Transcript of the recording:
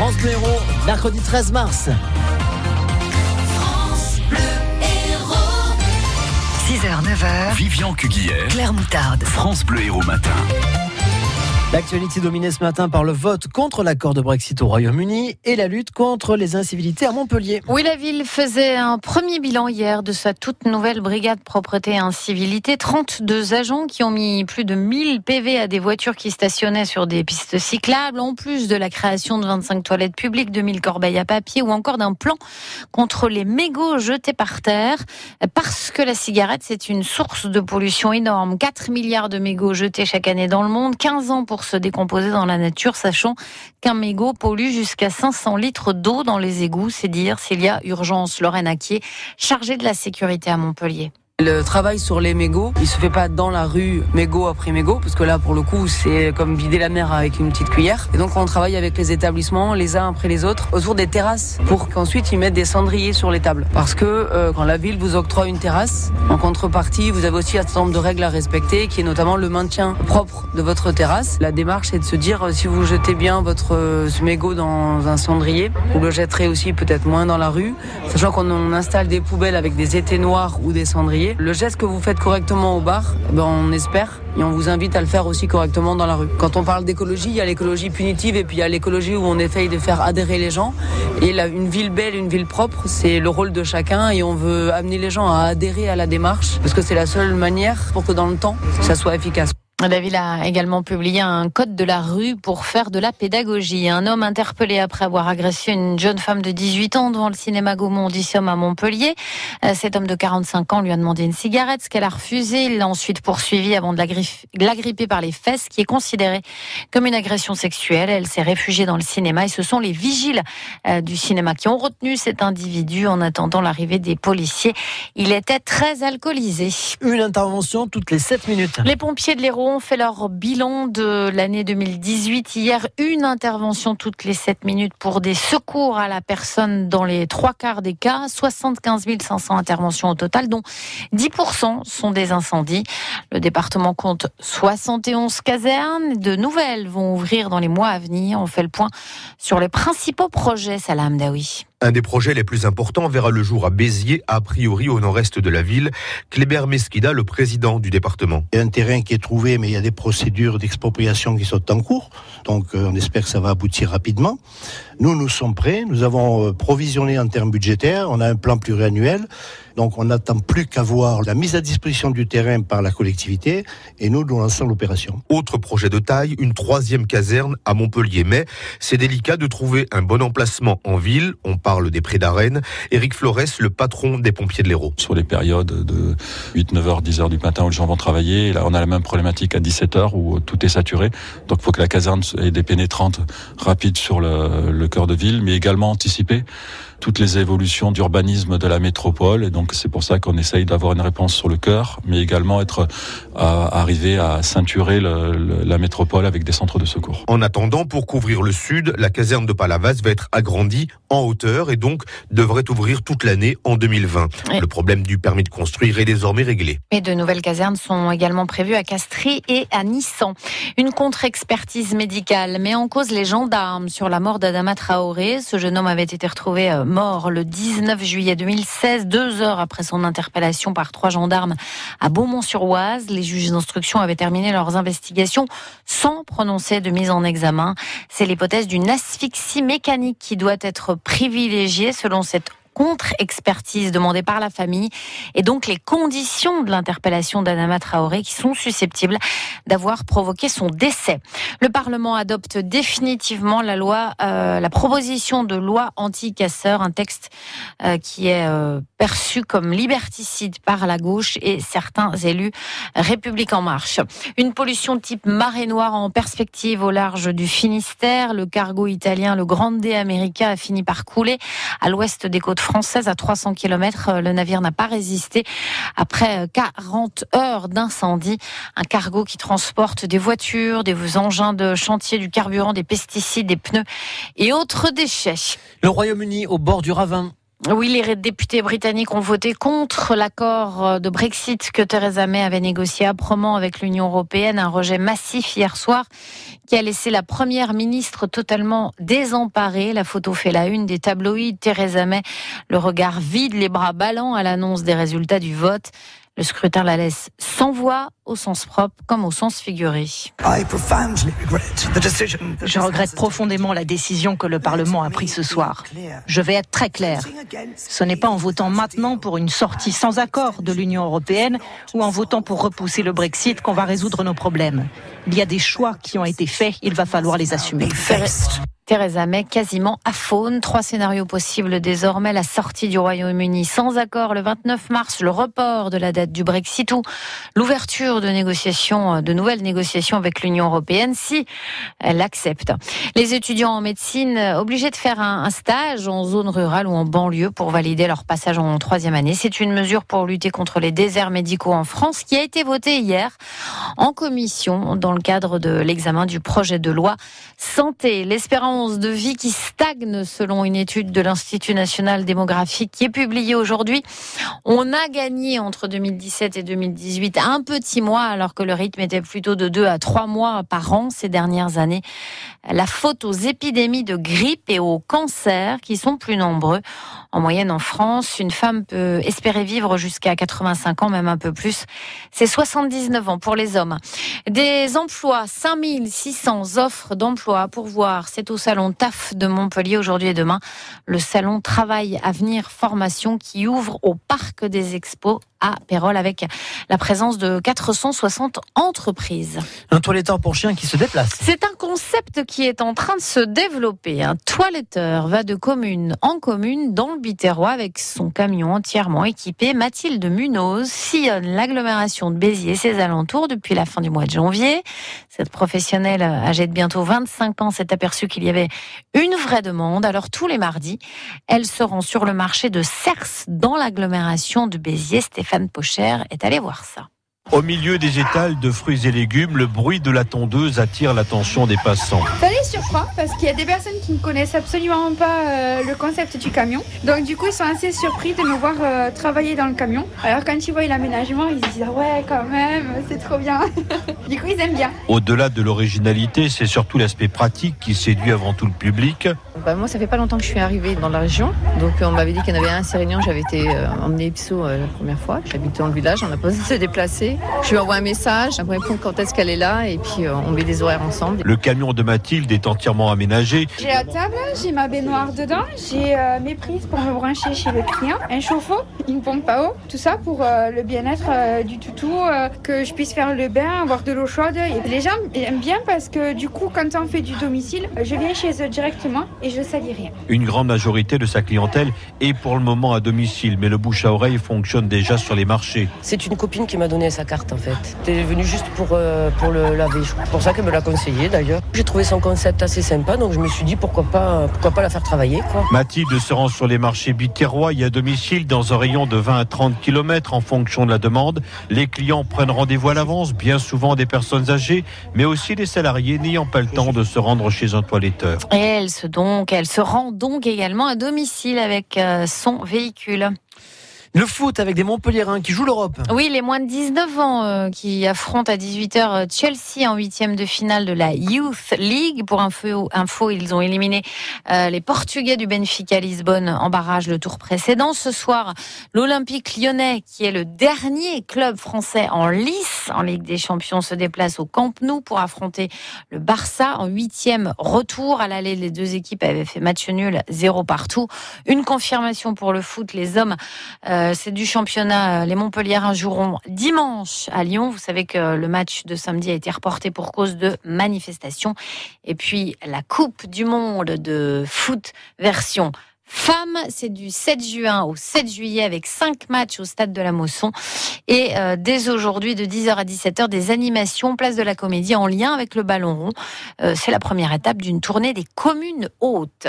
France Bleu Héros, mercredi 13 mars. 6h, 9h. Vivian Cuguière. Claire Moutarde. France Bleu Héros Matin. L'actualité dominée ce matin par le vote contre l'accord de Brexit au Royaume-Uni et la lutte contre les incivilités à Montpellier. Oui, la ville faisait un premier bilan hier de sa toute nouvelle brigade propreté et incivilité. 32 agents qui ont mis plus de 1000 PV à des voitures qui stationnaient sur des pistes cyclables, en plus de la création de 25 toilettes publiques, 2000 corbeilles à papier ou encore d'un plan contre les mégots jetés par terre. Parce que la cigarette, c'est une source de pollution énorme. 4 milliards de mégots jetés chaque année dans le monde, 15 ans pour se décomposer dans la nature, sachant qu'un mégot pollue jusqu'à 500 litres d'eau dans les égouts. C'est dire s'il y a urgence. Lorraine Aquier, chargée de la sécurité à Montpellier. Le travail sur les mégots, il se fait pas dans la rue mégot après mégot, parce que là, pour le coup, c'est comme vider la mer avec une petite cuillère. Et donc, on travaille avec les établissements, les uns après les autres, autour des terrasses, pour qu'ensuite ils mettent des cendriers sur les tables. Parce que euh, quand la ville vous octroie une terrasse, en contrepartie, vous avez aussi un certain nombre de règles à respecter, qui est notamment le maintien propre de votre terrasse. La démarche est de se dire, euh, si vous jetez bien votre euh, mégot dans un cendrier, vous le jetterez aussi peut-être moins dans la rue, sachant qu'on installe des poubelles avec des étais noirs ou des cendriers le geste que vous faites correctement au bar, ben on espère et on vous invite à le faire aussi correctement dans la rue. Quand on parle d'écologie, il y a l'écologie punitive et puis il y a l'écologie où on essaye de faire adhérer les gens. Et là, une ville belle, une ville propre, c'est le rôle de chacun et on veut amener les gens à adhérer à la démarche parce que c'est la seule manière pour que dans le temps, ça soit efficace. La ville a également publié un code de la rue pour faire de la pédagogie. Un homme interpellé après avoir agressé une jeune femme de 18 ans devant le cinéma Gaumont d'Issium à Montpellier. Euh, cet homme de 45 ans lui a demandé une cigarette, ce qu'elle a refusé. Il l'a ensuite poursuivi avant de l'agripper par les fesses, qui est considéré comme une agression sexuelle. Elle s'est réfugiée dans le cinéma et ce sont les vigiles euh, du cinéma qui ont retenu cet individu en attendant l'arrivée des policiers. Il était très alcoolisé. Une intervention toutes les 7 minutes. Les pompiers de l'Hérault ont fait leur bilan de l'année 2018. Hier, une intervention toutes les 7 minutes pour des secours à la personne dans les trois quarts des cas. 75 500 interventions au total, dont 10% sont des incendies. Le département compte 71 casernes. De nouvelles vont ouvrir dans les mois à venir. On fait le point sur les principaux projets, Salam Daoui. Un des projets les plus importants verra le jour à Béziers, a priori au nord-est de la ville. Kléber Mesquida, le président du département. Il y a un terrain qui est trouvé, mais il y a des procédures d'expropriation qui sont en cours. Donc euh, on espère que ça va aboutir rapidement. Nous, nous sommes prêts. Nous avons euh, provisionné en termes budgétaires. On a un plan pluriannuel. Donc on n'attend plus qu'à voir la mise à disposition du terrain par la collectivité et nous, nous lançons l'opération. Autre projet de taille, une troisième caserne à Montpellier. Mais c'est délicat de trouver un bon emplacement en ville. On parle des prés d'arène. Éric Flores, le patron des pompiers de l'Hérault. Sur les périodes de 8, 9 h 10 h du matin où les gens vont travailler, là on a la même problématique à 17 h où tout est saturé. Donc il faut que la caserne ait des pénétrantes rapides sur le, le cœur de ville, mais également anticiper toutes les évolutions d'urbanisme de la métropole. Et donc c'est pour ça qu'on essaye d'avoir une réponse sur le cœur, mais également être à arriver à ceinturer le, la métropole avec des centres de secours. En attendant, pour couvrir le sud, la caserne de Palavas va être agrandie en hauteur et donc devrait ouvrir toute l'année en 2020. Le problème du permis de construire est désormais réglé. Et de nouvelles casernes sont également prévues à Castries et à Nissan. Une contre-expertise médicale met en cause les gendarmes sur la mort d'Adama Traoré. Ce jeune homme avait été retrouvé euh, mort le 19 juillet 2016, deux heures après son interpellation par trois gendarmes à Beaumont-sur-Oise. Les juges d'instruction avaient terminé leurs investigations sans prononcer de mise en examen. C'est l'hypothèse d'une asphyxie mécanique qui doit être privilégiée selon cette contre-expertise demandée par la famille et donc les conditions de l'interpellation d'Anama Traoré qui sont susceptibles d'avoir provoqué son décès. Le Parlement adopte définitivement la loi, euh, la proposition de loi anti-casseur, un texte euh, qui est euh, perçu comme liberticide par la gauche et certains élus République en marche. Une pollution type marée noire en perspective au large du Finistère. Le cargo italien, le Grande America, a fini par couler à l'ouest des côtes française à 300 km. Euh, le navire n'a pas résisté après 40 euh, heures d'incendie. Un cargo qui transporte des voitures, des engins de chantier, du carburant, des pesticides, des pneus et autres déchets. Le Royaume-Uni au bord du ravin Oui, les députés britanniques ont voté contre l'accord de Brexit que Theresa May avait négocié âprement avec l'Union européenne. Un rejet massif hier soir qui a laissé la première ministre totalement désemparée. La photo fait la une des tabloïds. Theresa May, le regard vide, les bras ballants à l'annonce des résultats du vote. Le scrutin la laisse sans voix, au sens propre comme au sens figuré. Je regrette profondément la décision que le Parlement a prise ce soir. Je vais être très clair. Ce n'est pas en votant maintenant pour une sortie sans accord de l'Union européenne ou en votant pour repousser le Brexit qu'on va résoudre nos problèmes. Il y a des choix qui ont été faits, il va falloir les assumer. Theresa May quasiment à faune. Trois scénarios possibles désormais. La sortie du Royaume-Uni sans accord le 29 mars, le report de la date du Brexit ou l'ouverture de négociations, de nouvelles négociations avec l'Union européenne si elle accepte. Les étudiants en médecine obligés de faire un, stage en zone rurale ou en banlieue pour valider leur passage en troisième année. C'est une mesure pour lutter contre les déserts médicaux en France qui a été votée hier en commission dans le cadre de l'examen du projet de loi santé. De vie qui stagne selon une étude de l'Institut national démographique qui est publiée aujourd'hui. On a gagné entre 2017 et 2018 un petit mois alors que le rythme était plutôt de 2 à 3 mois par an ces dernières années. La faute aux épidémies de grippe et aux cancers qui sont plus nombreux. En moyenne en France, une femme peut espérer vivre jusqu'à 85 ans, même un peu plus. C'est 79 ans pour les hommes. Des emplois, 5600 offres d'emploi pour voir. C'est au salon TAF de Montpellier aujourd'hui et demain. Le salon Travail Avenir Formation qui ouvre au Parc des Expos à Pérol avec la présence de 460 entreprises. Un toiletteur pour chien qui se déplace. C'est un concept qui est en train de se développer. Un toiletteur va de commune en commune dans le Biterrois avec son camion entièrement équipé. Mathilde Munoz sillonne l'agglomération de Béziers et ses alentours depuis la fin du mois de janvier. Cette professionnelle âgée de bientôt 25 ans s'est aperçue qu'il y avait une vraie demande. Alors tous les mardis, elle se rend sur le marché de Cers dans l'agglomération de Béziers. Stéphane Pocher est allé voir ça. Au milieu des étals de fruits et légumes, le bruit de la tondeuse attire l'attention des passants. Ça parce qu'il y a des personnes qui ne connaissent absolument pas euh, le concept du camion. Donc du coup, ils sont assez surpris de me voir euh, travailler dans le camion. Alors quand ils voient l'aménagement, ils se disent ah ouais quand même, c'est trop bien. du coup, ils aiment bien. Au-delà de l'originalité, c'est surtout l'aspect pratique qui séduit avant tout le public. Bah, moi, ça fait pas longtemps que je suis arrivée dans la région. Donc on m'avait dit qu'il y en avait un à Sérignan. J'avais été euh, emmenée Ipso la première fois. J'habitais dans le village, on n'a pas se déplacer. Je lui envoie un message, elle me répond quand est-ce qu'elle est là et puis euh, on met des horaires ensemble. Le camion de Mathilde est entièrement aménagé. J'ai la table, j'ai ma baignoire dedans, j'ai euh, mes prises pour me brancher chez le client, un chauffe-eau, une pompe à eau, tout ça pour euh, le bien-être du toutou, que je puisse faire le bain, avoir de l'eau chaude. Et les gens aiment bien parce que du coup, quand on fait du domicile, je viens chez eux directement et je salis rien. Une grande majorité de sa clientèle est pour le moment à domicile, mais le bouche à oreille fonctionne déjà sur les marchés. C'est une copine qui m'a donné sa carte en fait. T'es venu juste pour, euh, pour le laver. C'est pour ça qu'elle me l'a conseillé d'ailleurs. J'ai trouvé son concept assez sympa, donc je me suis dit pourquoi pas, pourquoi pas la faire travailler. Quoi. Mathilde se rend sur les marchés biterrois et à domicile dans un rayon de 20 à 30 km en fonction de la demande. Les clients prennent rendez-vous à l'avance, bien souvent des personnes âgées, mais aussi des salariés n'ayant pas le temps de se rendre chez un toiletteur. Et elle se, donc, elle se rend donc également à domicile avec euh, son véhicule. Le foot avec des Montpelliérains qui jouent l'Europe. Oui, les moins de 19 ans euh, qui affrontent à 18h euh, Chelsea en huitième de finale de la Youth League. Pour info, info ils ont éliminé euh, les Portugais du Benfica Lisbonne en barrage le tour précédent. Ce soir, l'Olympique lyonnais, qui est le dernier club français en lice en Ligue des Champions, se déplace au Camp Nou pour affronter le Barça en huitième retour. À l'aller, les deux équipes avaient fait match nul, zéro partout. Une confirmation pour le foot, les hommes. Euh, c'est du championnat. Les Montpelliérains joueront dimanche à Lyon. Vous savez que le match de samedi a été reporté pour cause de manifestations. Et puis la Coupe du Monde de foot version Femmes, c'est du 7 juin au 7 juillet avec 5 matchs au stade de la Mosson. Et euh, dès aujourd'hui, de 10h à 17h, des animations place de la Comédie en lien avec le Ballon Rond. Euh, c'est la première étape d'une tournée des communes hautes.